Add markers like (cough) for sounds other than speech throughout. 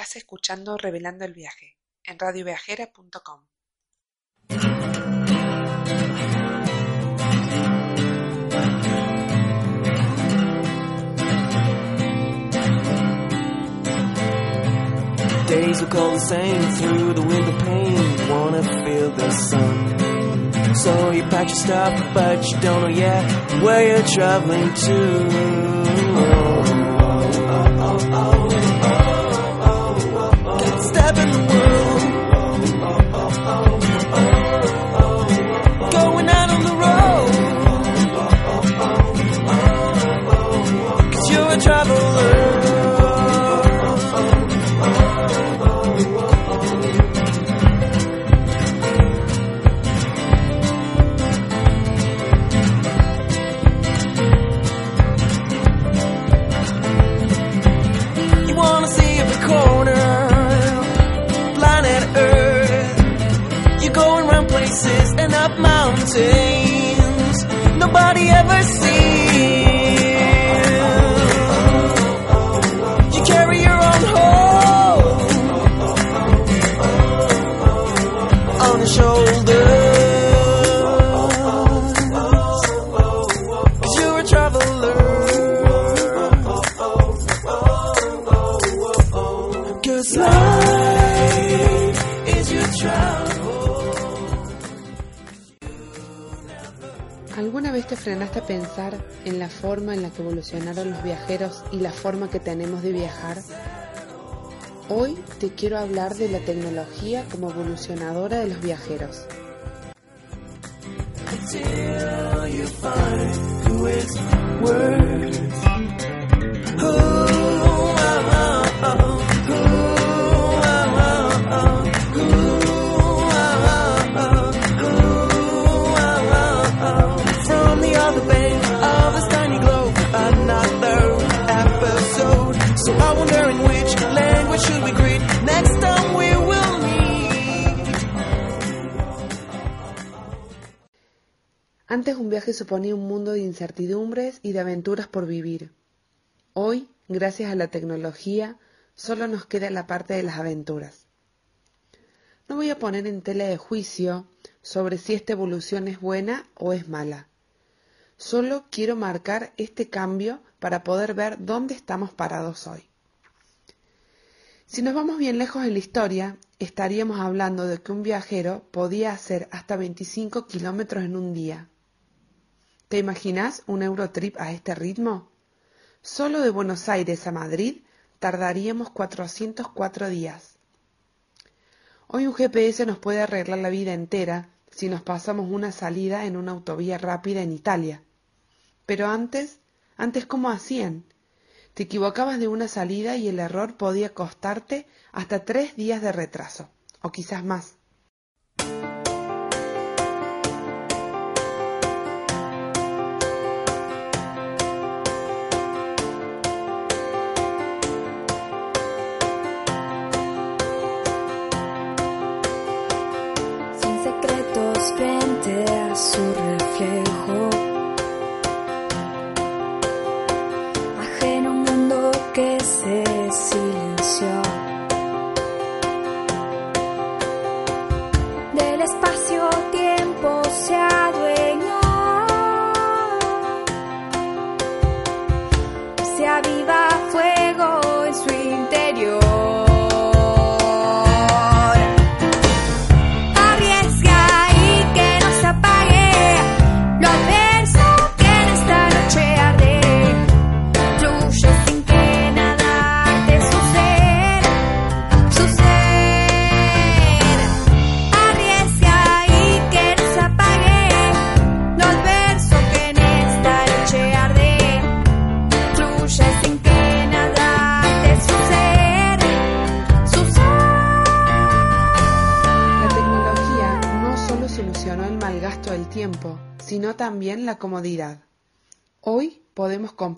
Estás escuchando Revelando el Viaje en radioviajera.com. Days look all the same through the window pane. Wanna feel the sun. So you pack your stuff, but you don't know yet where you're traveling to. Step mountains nobody ever sees. You carry your own home on your shoulders. Frenaste a pensar en la forma en la que evolucionaron los viajeros y la forma que tenemos de viajar? Hoy te quiero hablar de la tecnología como evolucionadora de los viajeros. Antes un viaje suponía un mundo de incertidumbres y de aventuras por vivir. Hoy, gracias a la tecnología, solo nos queda la parte de las aventuras. No voy a poner en tela de juicio sobre si esta evolución es buena o es mala. Solo quiero marcar este cambio para poder ver dónde estamos parados hoy. Si nos vamos bien lejos en la historia, estaríamos hablando de que un viajero podía hacer hasta 25 kilómetros en un día. ¿Te imaginas un Eurotrip a este ritmo? Solo de Buenos Aires a Madrid tardaríamos 404 días. Hoy un GPS nos puede arreglar la vida entera si nos pasamos una salida en una autovía rápida en Italia. Pero antes, antes ¿cómo hacían? Te equivocabas de una salida y el error podía costarte hasta tres días de retraso, o quizás más.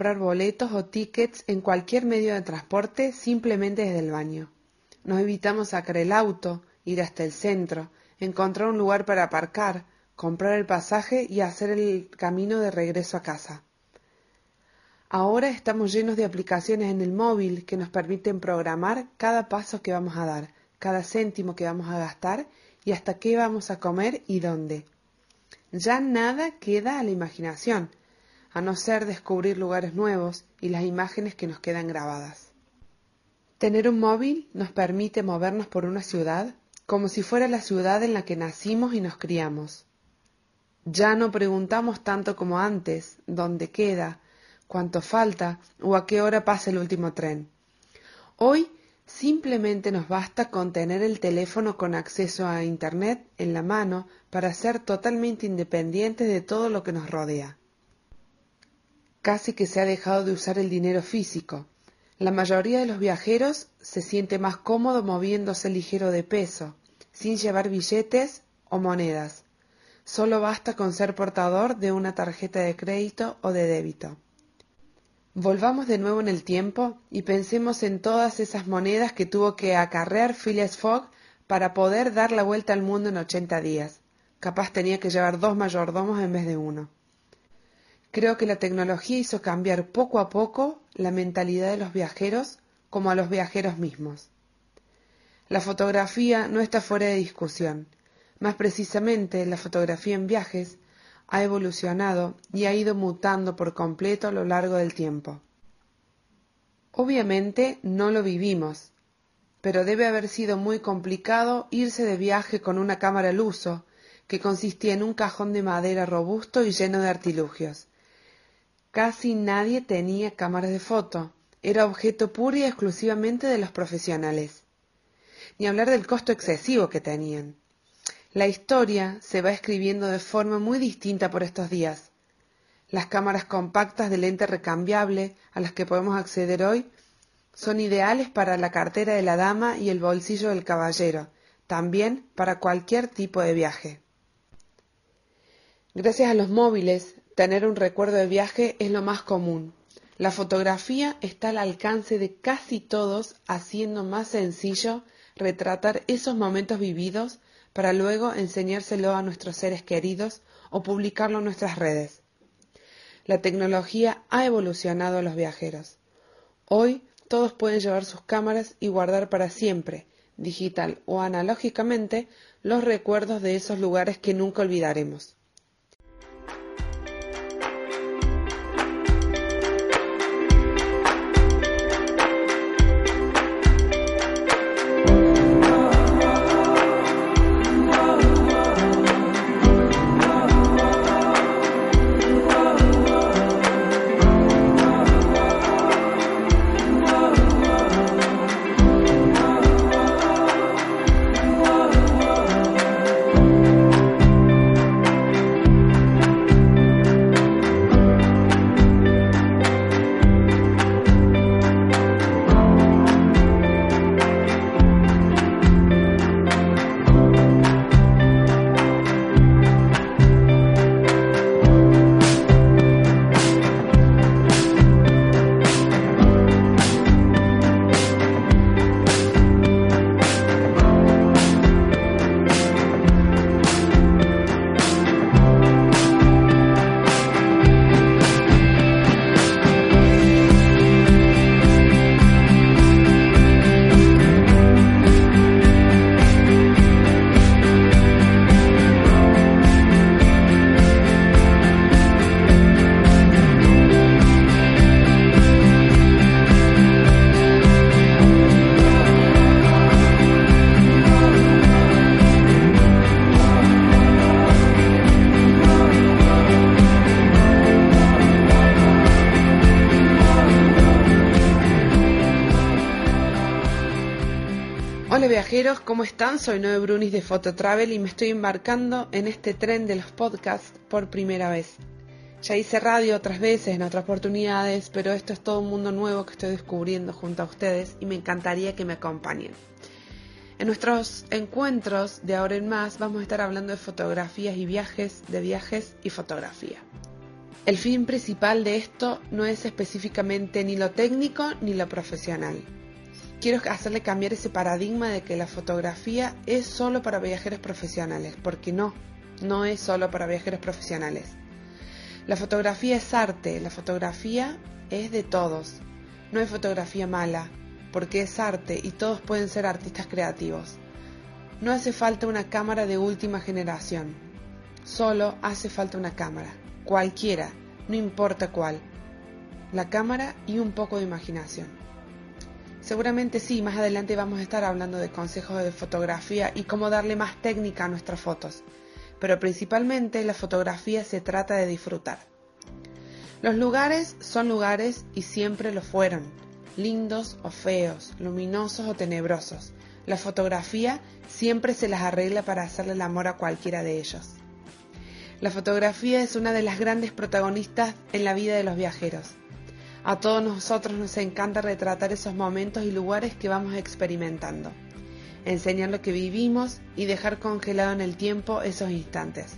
Comprar boletos o tickets en cualquier medio de transporte simplemente desde el baño. Nos evitamos sacar el auto, ir hasta el centro, encontrar un lugar para aparcar, comprar el pasaje y hacer el camino de regreso a casa. Ahora estamos llenos de aplicaciones en el móvil que nos permiten programar cada paso que vamos a dar, cada céntimo que vamos a gastar y hasta qué vamos a comer y dónde. Ya nada queda a la imaginación, a no ser descubrir lugares nuevos y las imágenes que nos quedan grabadas. Tener un móvil nos permite movernos por una ciudad como si fuera la ciudad en la que nacimos y nos criamos. Ya no preguntamos tanto como antes dónde queda, cuánto falta o a qué hora pasa el último tren. Hoy simplemente nos basta con tener el teléfono con acceso a Internet en la mano para ser totalmente independientes de todo lo que nos rodea. Casi que se ha dejado de usar el dinero físico. La mayoría de los viajeros se siente más cómodo moviéndose ligero de peso, sin llevar billetes o monedas. Solo basta con ser portador de una tarjeta de crédito o de débito. Volvamos de nuevo en el tiempo y pensemos en todas esas monedas que tuvo que acarrear Phileas Fogg para poder dar la vuelta al mundo en ochenta días. Capaz tenía que llevar dos mayordomos en vez de uno. Creo que la tecnología hizo cambiar poco a poco la mentalidad de los viajeros como a los viajeros mismos. La fotografía no está fuera de discusión. Más precisamente, la fotografía en viajes ha evolucionado y ha ido mutando por completo a lo largo del tiempo. Obviamente no lo vivimos, pero debe haber sido muy complicado irse de viaje con una cámara al uso, que consistía en un cajón de madera robusto y lleno de artilugios. Casi nadie tenía cámaras de foto, era objeto puro y exclusivamente de los profesionales. Ni hablar del costo excesivo que tenían. La historia se va escribiendo de forma muy distinta por estos días. Las cámaras compactas de lente recambiable a las que podemos acceder hoy son ideales para la cartera de la dama y el bolsillo del caballero, también para cualquier tipo de viaje. Gracias a los móviles, tener un recuerdo de viaje es lo más común. La fotografía está al alcance de casi todos, haciendo más sencillo retratar esos momentos vividos para luego enseñárselo a nuestros seres queridos o publicarlo en nuestras redes. La tecnología ha evolucionado a los viajeros. Hoy todos pueden llevar sus cámaras y guardar para siempre, digital o analógicamente, los recuerdos de esos lugares que nunca olvidaremos. Viajeros, ¿cómo están? Soy Noé Brunis de Fototravel y me estoy embarcando en este tren de los podcasts por primera vez. Ya hice radio otras veces, en otras oportunidades, pero esto es todo un mundo nuevo que estoy descubriendo junto a ustedes y me encantaría que me acompañen. En nuestros encuentros de ahora en más vamos a estar hablando de fotografías y viajes, de viajes y fotografía. El fin principal de esto no es específicamente ni lo técnico ni lo profesional quiero hacerle cambiar ese paradigma de que la fotografía es solo para viajeros profesionales, porque no, no es solo para viajeros profesionales. La fotografía es arte, la fotografía es de todos. No hay fotografía mala, porque es arte y todos pueden ser artistas creativos. No hace falta una cámara de última generación, solo hace falta una cámara, cualquiera, no importa cuál. La cámara y un poco de imaginación. Seguramente sí, más adelante vamos a estar hablando de consejos de fotografía y cómo darle más técnica a nuestras fotos, pero principalmente la fotografía se trata de disfrutar. Los lugares son lugares y siempre lo fueron, lindos o feos, luminosos o tenebrosos. La fotografía siempre se las arregla para hacerle el amor a cualquiera de ellos. La fotografía es una de las grandes protagonistas en la vida de los viajeros. A todos nosotros nos encanta retratar esos momentos y lugares que vamos experimentando, enseñar lo que vivimos y dejar congelado en el tiempo esos instantes.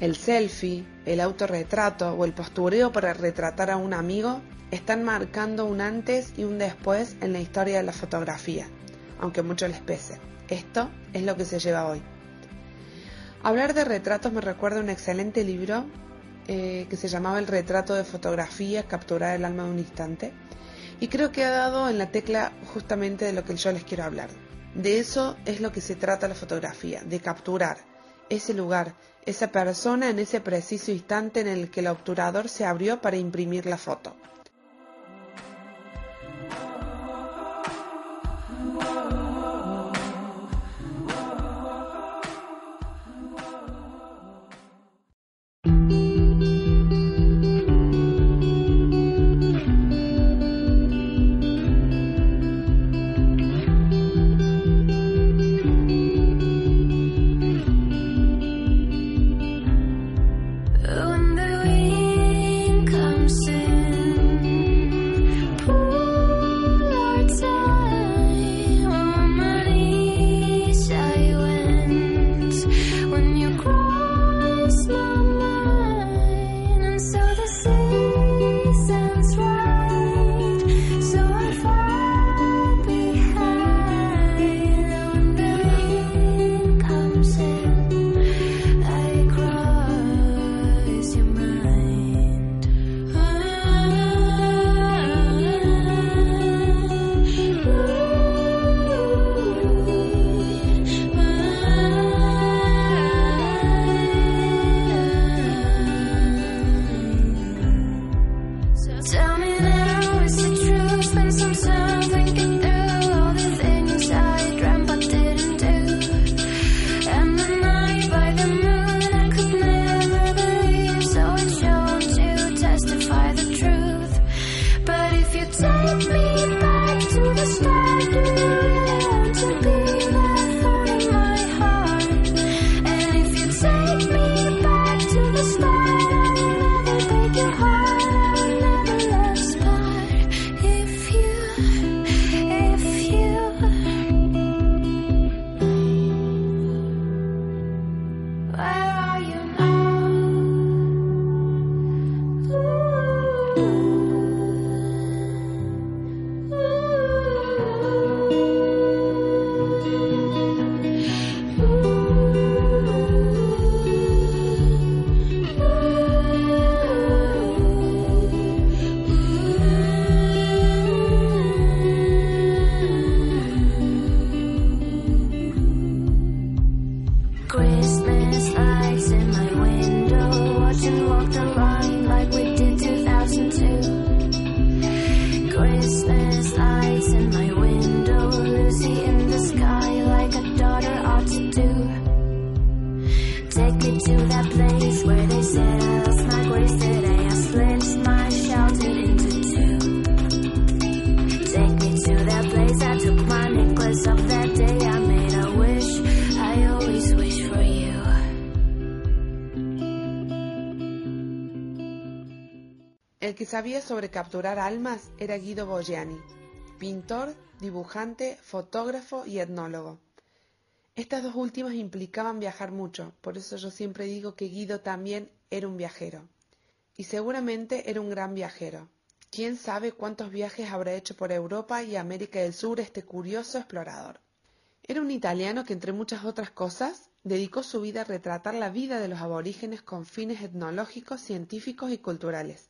El selfie, el autorretrato o el postureo para retratar a un amigo están marcando un antes y un después en la historia de la fotografía, aunque mucho les pese. Esto es lo que se lleva hoy. Hablar de retratos me recuerda un excelente libro eh, que se llamaba El retrato de fotografía, capturar el alma de un instante, y creo que ha dado en la tecla justamente de lo que yo les quiero hablar. De eso es lo que se trata la fotografía, de capturar ese lugar, esa persona en ese preciso instante en el que el obturador se abrió para imprimir la foto. Sabía sobre capturar almas era Guido Bogliani, pintor, dibujante, fotógrafo y etnólogo. Estas dos últimas implicaban viajar mucho, por eso yo siempre digo que Guido también era un viajero. Y seguramente era un gran viajero. ¿Quién sabe cuántos viajes habrá hecho por Europa y América del Sur este curioso explorador? Era un italiano que, entre muchas otras cosas, dedicó su vida a retratar la vida de los aborígenes con fines etnológicos, científicos y culturales.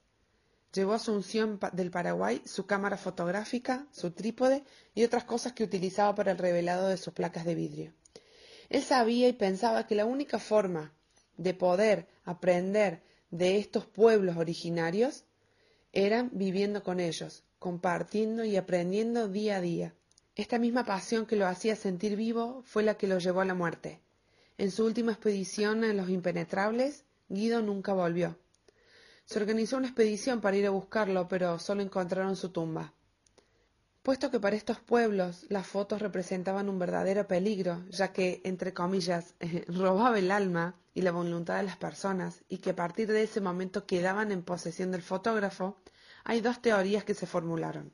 Llevó a Asunción del Paraguay su cámara fotográfica, su trípode y otras cosas que utilizaba para el revelado de sus placas de vidrio. Él sabía y pensaba que la única forma de poder aprender de estos pueblos originarios eran viviendo con ellos, compartiendo y aprendiendo día a día. Esta misma pasión que lo hacía sentir vivo fue la que lo llevó a la muerte. En su última expedición en los impenetrables, Guido nunca volvió. Se organizó una expedición para ir a buscarlo, pero solo encontraron su tumba. Puesto que para estos pueblos las fotos representaban un verdadero peligro, ya que, entre comillas, (laughs) robaba el alma y la voluntad de las personas, y que a partir de ese momento quedaban en posesión del fotógrafo, hay dos teorías que se formularon.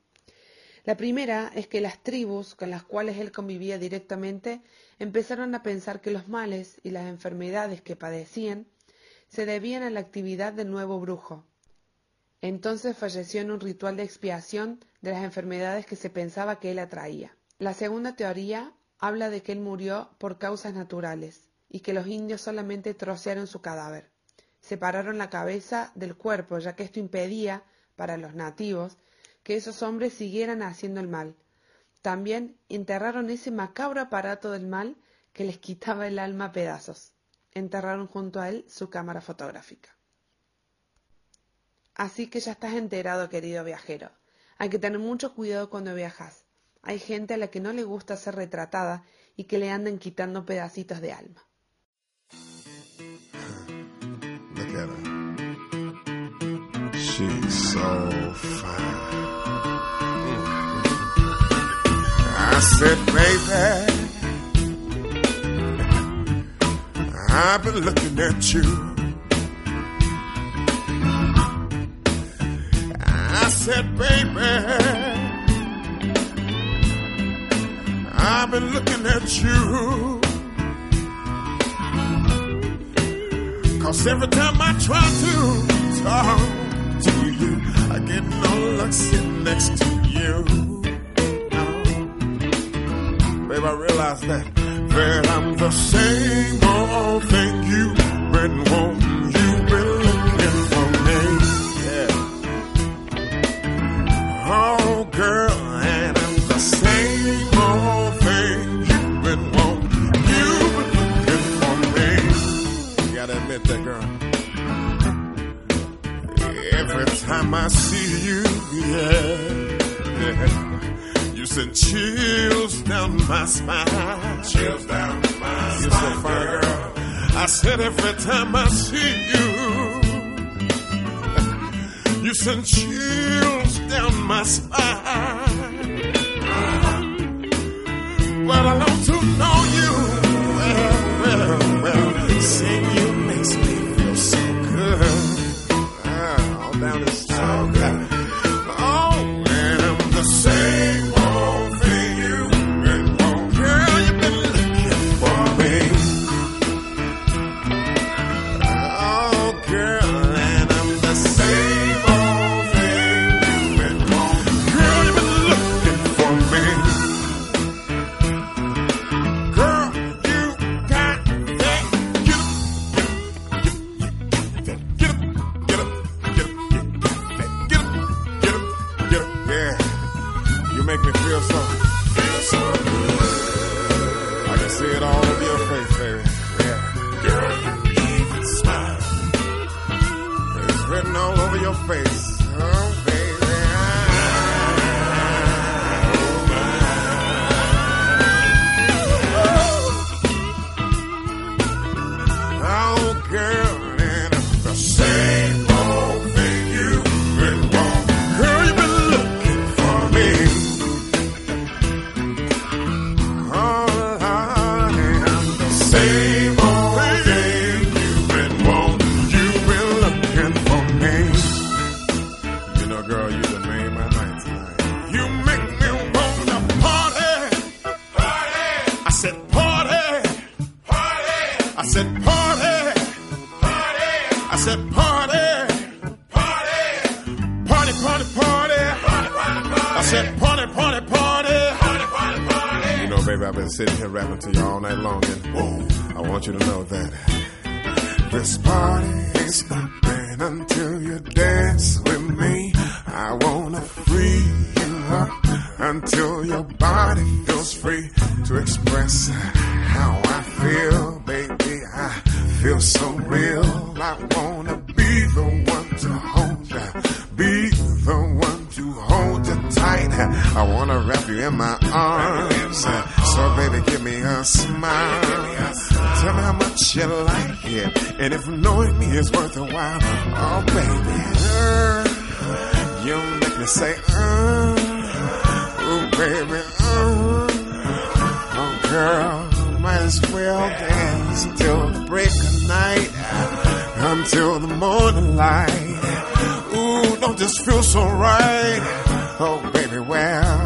La primera es que las tribus con las cuales él convivía directamente empezaron a pensar que los males y las enfermedades que padecían se debían a la actividad del nuevo brujo. Entonces falleció en un ritual de expiación de las enfermedades que se pensaba que él atraía. La segunda teoría habla de que él murió por causas naturales y que los indios solamente trocearon su cadáver. Separaron la cabeza del cuerpo, ya que esto impedía, para los nativos, que esos hombres siguieran haciendo el mal. También enterraron ese macabro aparato del mal que les quitaba el alma pedazos. Enterraron junto a él su cámara fotográfica. Así que ya estás enterado, querido viajero. Hay que tener mucho cuidado cuando viajas. Hay gente a la que no le gusta ser retratada y que le andan quitando pedacitos de alma. Look at her. She's so fine. I said, baby, I've been looking at you. I said, baby, I've been looking at you. Cause every time I try to talk to you, I get no luck sitting next to you. Oh. Babe, I realize that, that I'm the same old thing you've been wanting. You've been looking for me. Oh, girl, and I'm the same old thing you've been wanting. You've been looking for me. Gotta admit that, girl. Every time I see you, yeah, yeah, (laughs) send chills down my spine. Chills down my spine. You're so fine, girl. I said every time I see you, you send chills down my spine. But I long to know you. You dance with me. I wanna free you up until your body feels free to express how I feel, baby. I feel so real. I wanna be the one to hold you, be the one to hold you tight. I wanna wrap you in my arms. So baby, give me a smile. Tell me how much you like it, and if knowing me is worth a while. Oh baby, uh, you make me say, uh, oh baby, uh, oh girl, might as well dance till the break of night, until the morning light. Ooh, don't just feel so right. Oh, baby, well.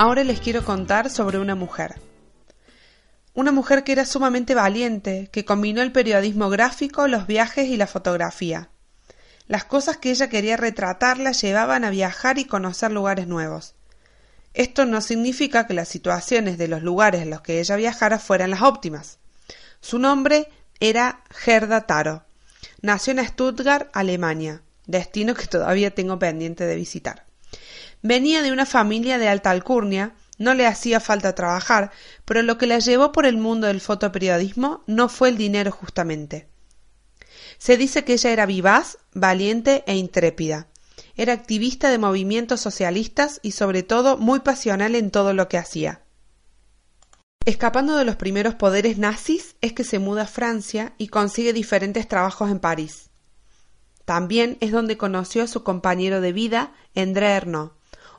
Ahora les quiero contar sobre una mujer. Una mujer que era sumamente valiente, que combinó el periodismo gráfico, los viajes y la fotografía. Las cosas que ella quería retratar la llevaban a viajar y conocer lugares nuevos. Esto no significa que las situaciones de los lugares en los que ella viajara fueran las óptimas. Su nombre era Gerda Taro. Nació en Stuttgart, Alemania, destino que todavía tengo pendiente de visitar. Venía de una familia de alta alcurnia, no le hacía falta trabajar, pero lo que la llevó por el mundo del fotoperiodismo no fue el dinero justamente. Se dice que ella era vivaz, valiente e intrépida. Era activista de movimientos socialistas y sobre todo muy pasional en todo lo que hacía. Escapando de los primeros poderes nazis es que se muda a Francia y consigue diferentes trabajos en París. También es donde conoció a su compañero de vida, André Ernaud,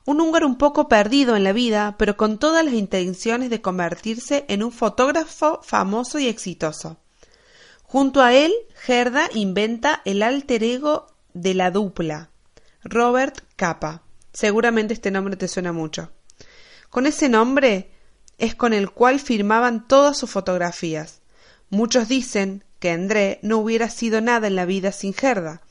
un húngaro un poco perdido en la vida, pero con todas las intenciones de convertirse en un fotógrafo famoso y exitoso. Junto a él, Gerda inventa el alter ego de la dupla, Robert Capa. Seguramente este nombre te suena mucho. Con ese nombre es con el cual firmaban todas sus fotografías. Muchos dicen que André no hubiera sido nada en la vida sin Gerda,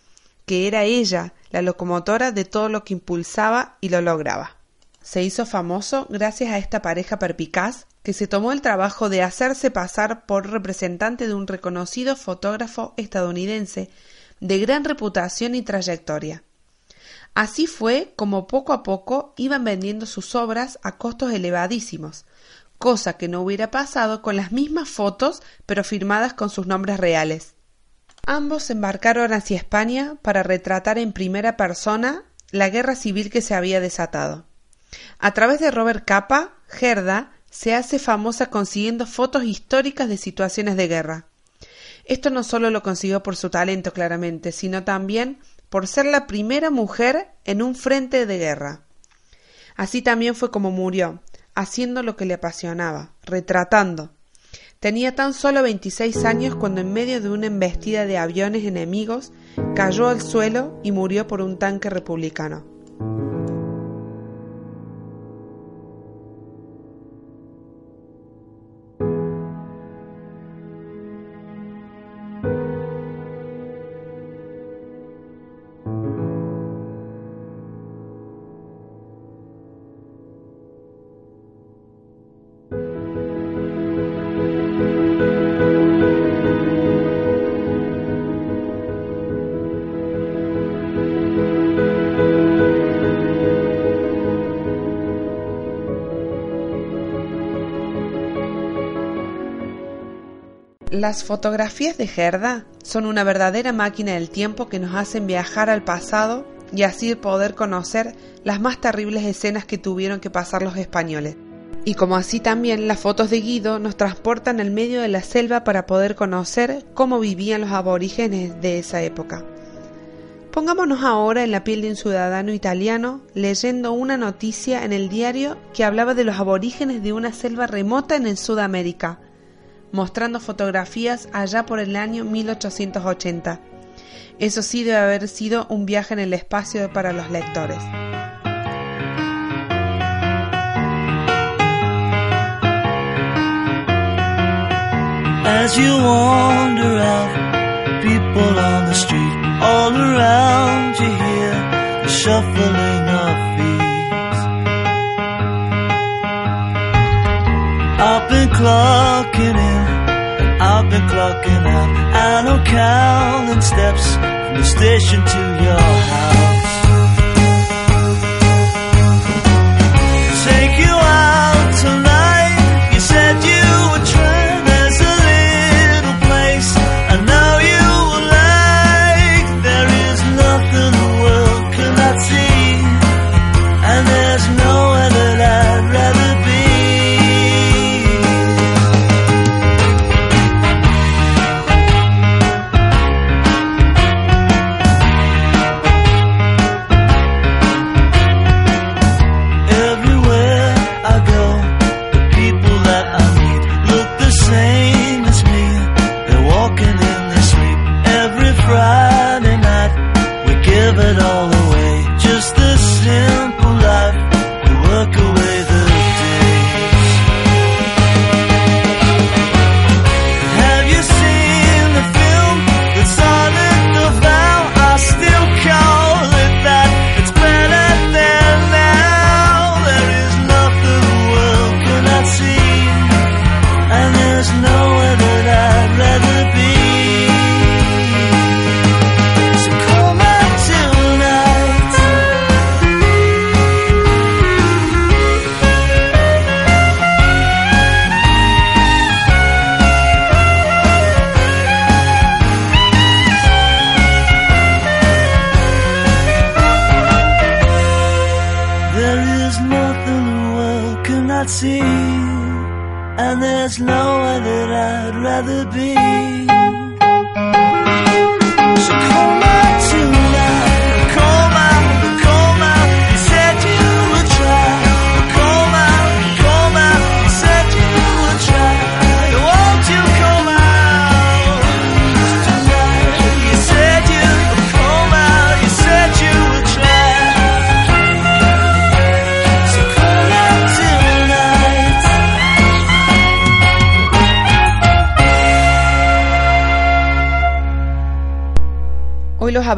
que era ella la locomotora de todo lo que impulsaba y lo lograba. Se hizo famoso gracias a esta pareja perpicaz que se tomó el trabajo de hacerse pasar por representante de un reconocido fotógrafo estadounidense de gran reputación y trayectoria. Así fue como poco a poco iban vendiendo sus obras a costos elevadísimos, cosa que no hubiera pasado con las mismas fotos pero firmadas con sus nombres reales. Ambos embarcaron hacia España para retratar en primera persona la guerra civil que se había desatado. A través de Robert Capa, Gerda se hace famosa consiguiendo fotos históricas de situaciones de guerra. Esto no solo lo consiguió por su talento, claramente, sino también por ser la primera mujer en un frente de guerra. Así también fue como murió, haciendo lo que le apasionaba, retratando. Tenía tan solo 26 años cuando en medio de una embestida de aviones enemigos cayó al suelo y murió por un tanque republicano. Las fotografías de Gerda son una verdadera máquina del tiempo que nos hacen viajar al pasado y así poder conocer las más terribles escenas que tuvieron que pasar los españoles. Y como así también las fotos de Guido nos transportan al medio de la selva para poder conocer cómo vivían los aborígenes de esa época. Pongámonos ahora en la piel de un ciudadano italiano leyendo una noticia en el diario que hablaba de los aborígenes de una selva remota en el Sudamérica, mostrando fotografías allá por el año 1880. Eso sí debe haber sido un viaje en el espacio para los lectores. As you wander out, people on the street all around you hear the shuffling of feet. I've been clocking in, I've been clocking out, and I'm counting steps from the station to your house. there's no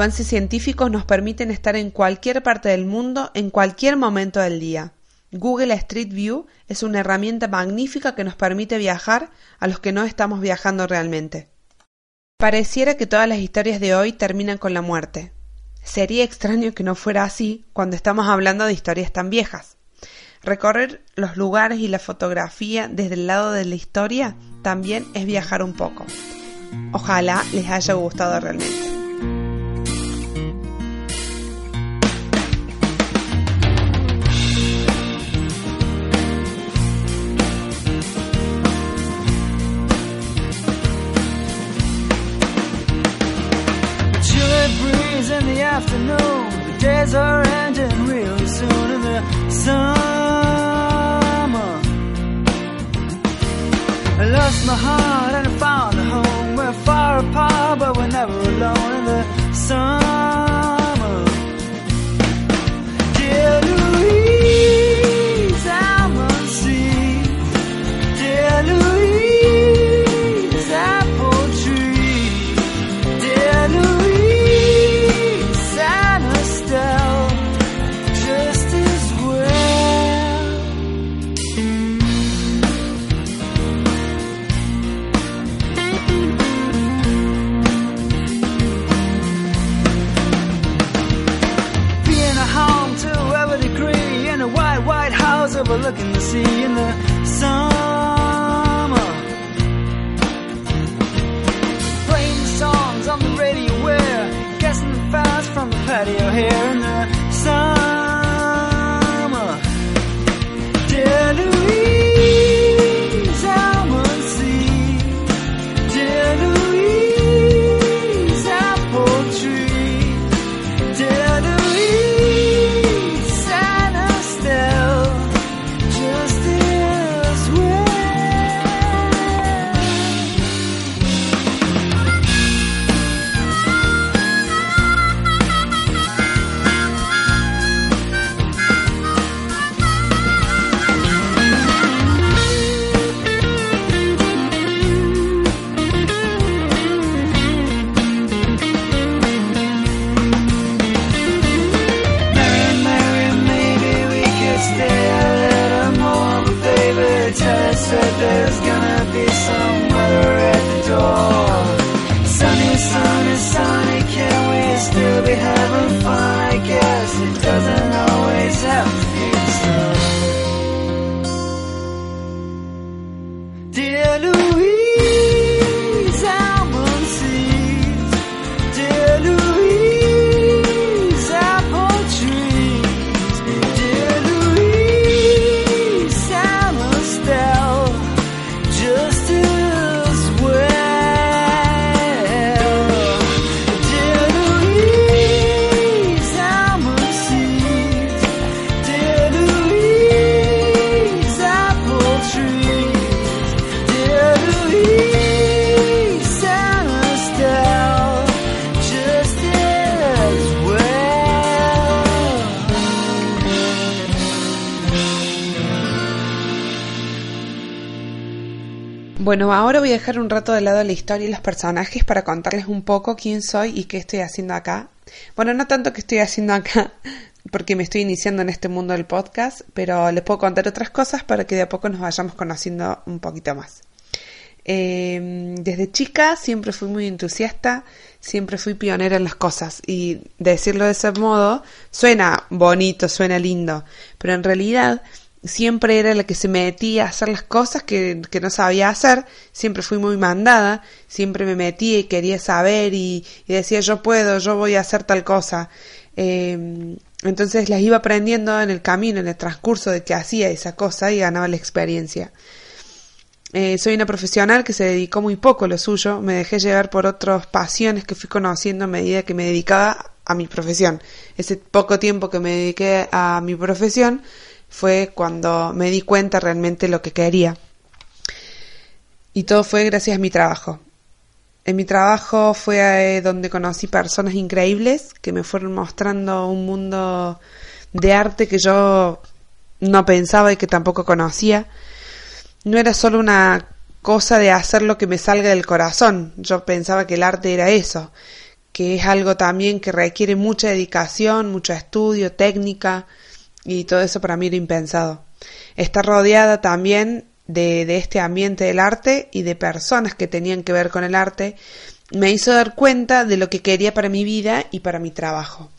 avances científicos nos permiten estar en cualquier parte del mundo en cualquier momento del día. Google Street View es una herramienta magnífica que nos permite viajar a los que no estamos viajando realmente. Pareciera que todas las historias de hoy terminan con la muerte. Sería extraño que no fuera así cuando estamos hablando de historias tan viejas. Recorrer los lugares y la fotografía desde el lado de la historia también es viajar un poco. Ojalá les haya gustado realmente. Afternoon. The days are ending really soon in the summer. I lost my heart and I found a home. We're far apart, but we're never alone in the summer. House overlooking the sea in the summer. Playing songs on the radio where guessing the fast from the patio here Dear Louise, Bueno, ahora voy a dejar un rato de lado la historia y los personajes para contarles un poco quién soy y qué estoy haciendo acá. Bueno, no tanto que estoy haciendo acá, (laughs) porque me estoy iniciando en este mundo del podcast, pero les puedo contar otras cosas para que de a poco nos vayamos conociendo un poquito más. Eh, desde chica siempre fui muy entusiasta, siempre fui pionera en las cosas y decirlo de ese modo suena bonito, suena lindo, pero en realidad siempre era la que se metía a hacer las cosas que, que no sabía hacer, siempre fui muy mandada, siempre me metía y quería saber y, y decía yo puedo, yo voy a hacer tal cosa. Eh, entonces las iba aprendiendo en el camino, en el transcurso de que hacía esa cosa y ganaba la experiencia. Eh, soy una profesional que se dedicó muy poco a lo suyo, me dejé llevar por otras pasiones que fui conociendo a medida que me dedicaba a mi profesión. Ese poco tiempo que me dediqué a mi profesión fue cuando me di cuenta realmente lo que quería. Y todo fue gracias a mi trabajo. En mi trabajo fue eh, donde conocí personas increíbles que me fueron mostrando un mundo de arte que yo no pensaba y que tampoco conocía no era solo una cosa de hacer lo que me salga del corazón. Yo pensaba que el arte era eso, que es algo también que requiere mucha dedicación, mucho estudio, técnica, y todo eso para mí era impensado. Estar rodeada también de, de este ambiente del arte y de personas que tenían que ver con el arte me hizo dar cuenta de lo que quería para mi vida y para mi trabajo.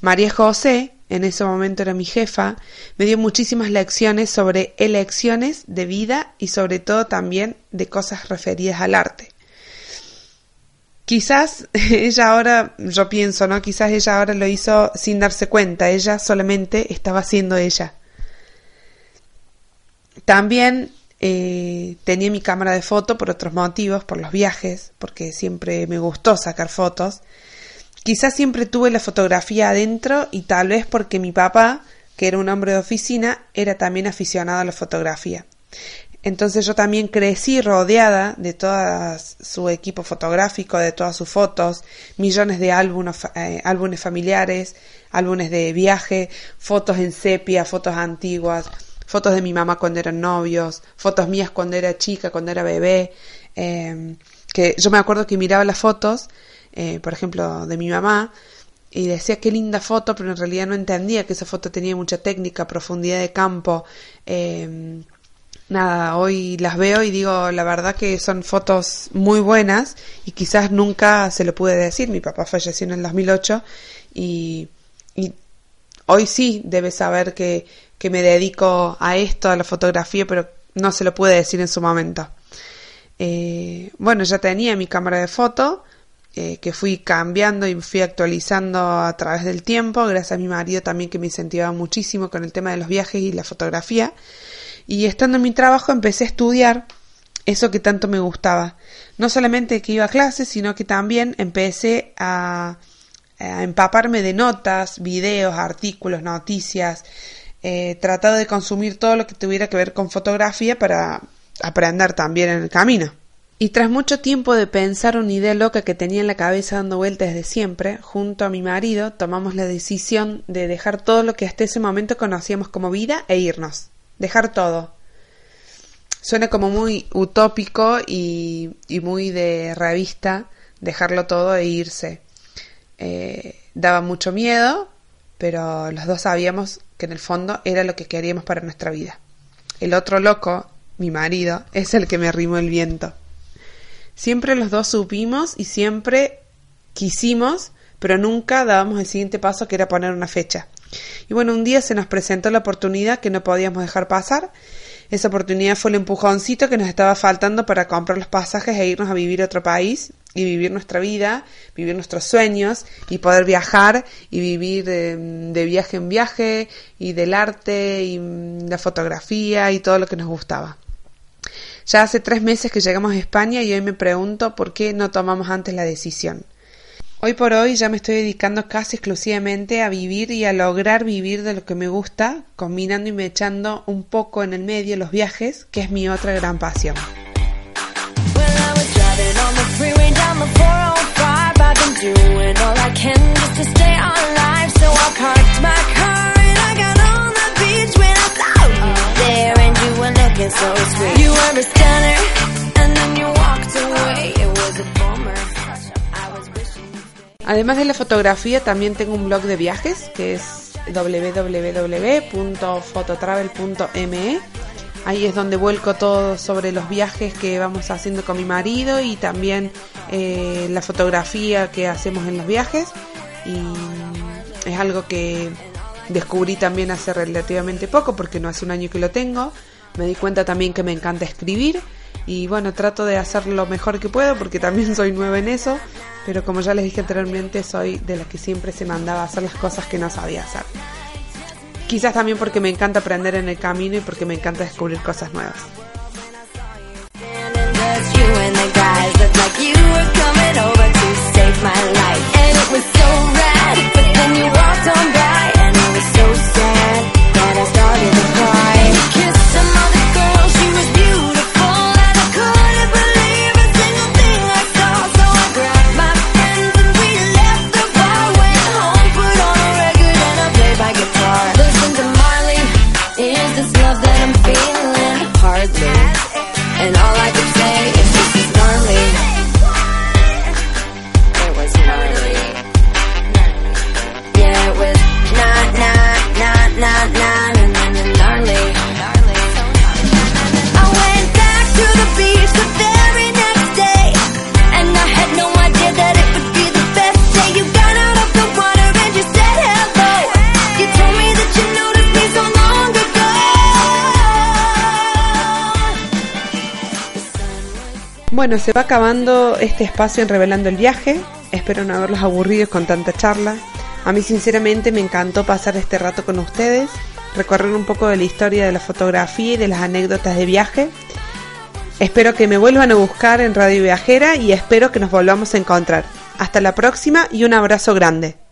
María José, en ese momento era mi jefa, me dio muchísimas lecciones sobre elecciones de vida y sobre todo también de cosas referidas al arte. Quizás (laughs) ella ahora, yo pienso, ¿no? Quizás ella ahora lo hizo sin darse cuenta, ella solamente estaba siendo ella. También eh, tenía mi cámara de foto por otros motivos, por los viajes, porque siempre me gustó sacar fotos. Quizás siempre tuve la fotografía adentro y tal vez porque mi papá, que era un hombre de oficina, era también aficionado a la fotografía. Entonces yo también crecí rodeada de todo su equipo fotográfico, de todas sus fotos, millones de álbumes, eh, álbumes familiares, álbumes de viaje, fotos en sepia, fotos antiguas, fotos de mi mamá cuando eran novios, fotos mías cuando era chica, cuando era bebé, eh, que yo me acuerdo que miraba las fotos, eh, por ejemplo, de mi mamá, y decía qué linda foto, pero en realidad no entendía que esa foto tenía mucha técnica, profundidad de campo. Eh, nada, hoy las veo y digo, la verdad que son fotos muy buenas y quizás nunca se lo pude decir. Mi papá falleció en el 2008 y, y hoy sí debe saber que, que me dedico a esto, a la fotografía, pero no se lo pude decir en su momento. Eh, bueno, ya tenía mi cámara de foto, eh, que fui cambiando y fui actualizando a través del tiempo, gracias a mi marido también que me incentivaba muchísimo con el tema de los viajes y la fotografía. Y estando en mi trabajo empecé a estudiar eso que tanto me gustaba. No solamente que iba a clases, sino que también empecé a, a empaparme de notas, videos, artículos, noticias, eh, de consumir todo lo que tuviera que ver con fotografía para aprender también en el camino. Y tras mucho tiempo de pensar una idea loca que tenía en la cabeza dando vueltas desde siempre, junto a mi marido tomamos la decisión de dejar todo lo que hasta ese momento conocíamos como vida e irnos. Dejar todo. Suena como muy utópico y, muy de revista dejarlo todo e irse. Eh, daba mucho miedo, pero los dos sabíamos que en el fondo era lo que queríamos para nuestra vida. El otro loco mi marido, es el que me arrimó el viento. Siempre los dos supimos y siempre quisimos, pero nunca dábamos el siguiente paso que era poner una fecha. Y bueno, un día se nos presentó la oportunidad que no podíamos dejar pasar. Esa oportunidad fue el empujoncito que nos estaba faltando para comprar los pasajes e irnos a vivir a otro país y vivir nuestra vida, vivir nuestros sueños y poder viajar y vivir eh, de viaje en viaje y del arte y mm, la fotografía y todo lo que nos gustaba. Ya hace tres meses que llegamos a España y hoy me pregunto por qué no tomamos antes la decisión. Hoy por hoy ya me estoy dedicando casi exclusivamente a vivir y a lograr vivir de lo que me gusta, combinando y me echando un poco en el medio los viajes, que es mi otra gran pasión. Well, I was driving on the freeway down the 405. I've been doing all I can just to stay alive. So I parked my car and I got on the beach when I saw you there and you were looking so sweet. You were a stunner and then you walked away. It was a Además de la fotografía, también tengo un blog de viajes que es www.fototravel.me. Ahí es donde vuelco todo sobre los viajes que vamos haciendo con mi marido y también eh, la fotografía que hacemos en los viajes. Y es algo que descubrí también hace relativamente poco porque no hace un año que lo tengo. Me di cuenta también que me encanta escribir y bueno, trato de hacer lo mejor que puedo porque también soy nueva en eso, pero como ya les dije anteriormente, soy de las que siempre se mandaba a hacer las cosas que no sabía hacer. Quizás también porque me encanta aprender en el camino y porque me encanta descubrir cosas nuevas. Este espacio en Revelando el Viaje. Espero no haberlos aburrido con tanta charla. A mí sinceramente me encantó pasar este rato con ustedes, recorrer un poco de la historia de la fotografía y de las anécdotas de viaje. Espero que me vuelvan a buscar en Radio Viajera y espero que nos volvamos a encontrar. Hasta la próxima y un abrazo grande.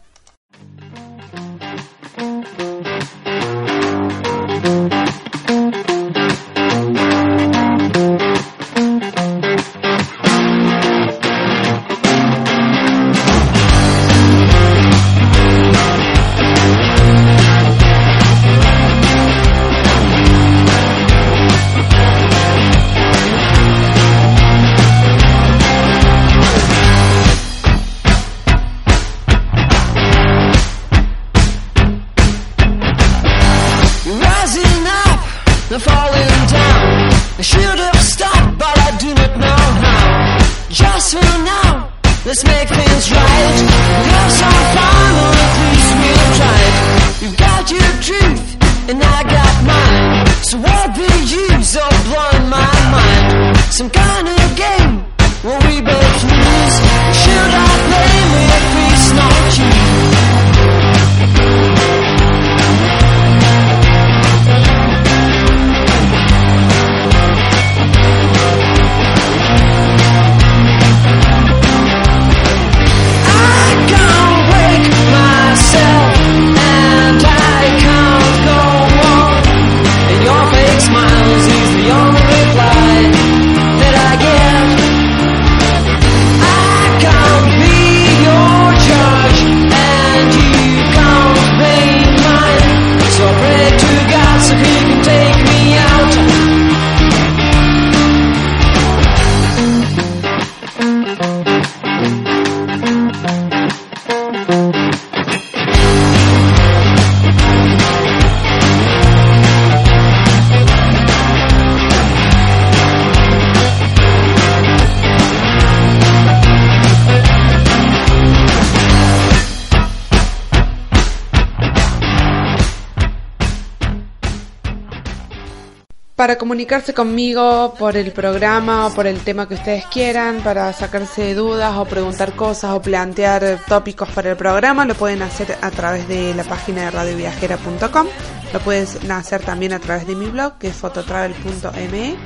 Para comunicarse conmigo por el programa o por el tema que ustedes quieran, para sacarse dudas o preguntar cosas o plantear tópicos para el programa, lo pueden hacer a través de la página de radioviajera.com, lo pueden hacer también a través de mi blog que es fototravel.me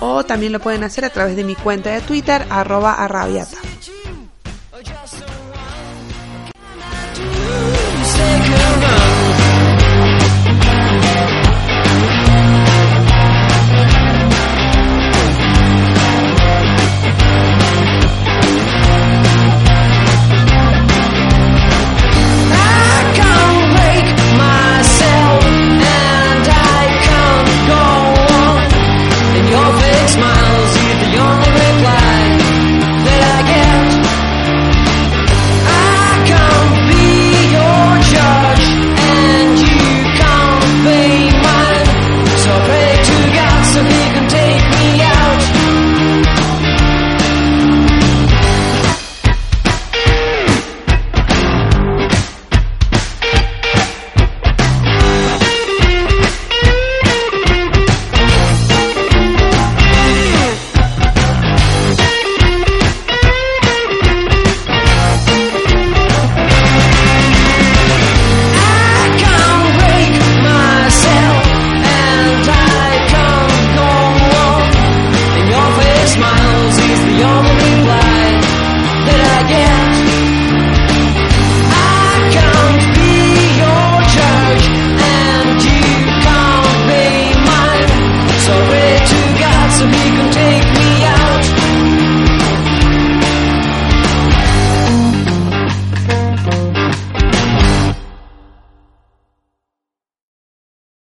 o también lo pueden hacer a través de mi cuenta de Twitter arroba arrabiata.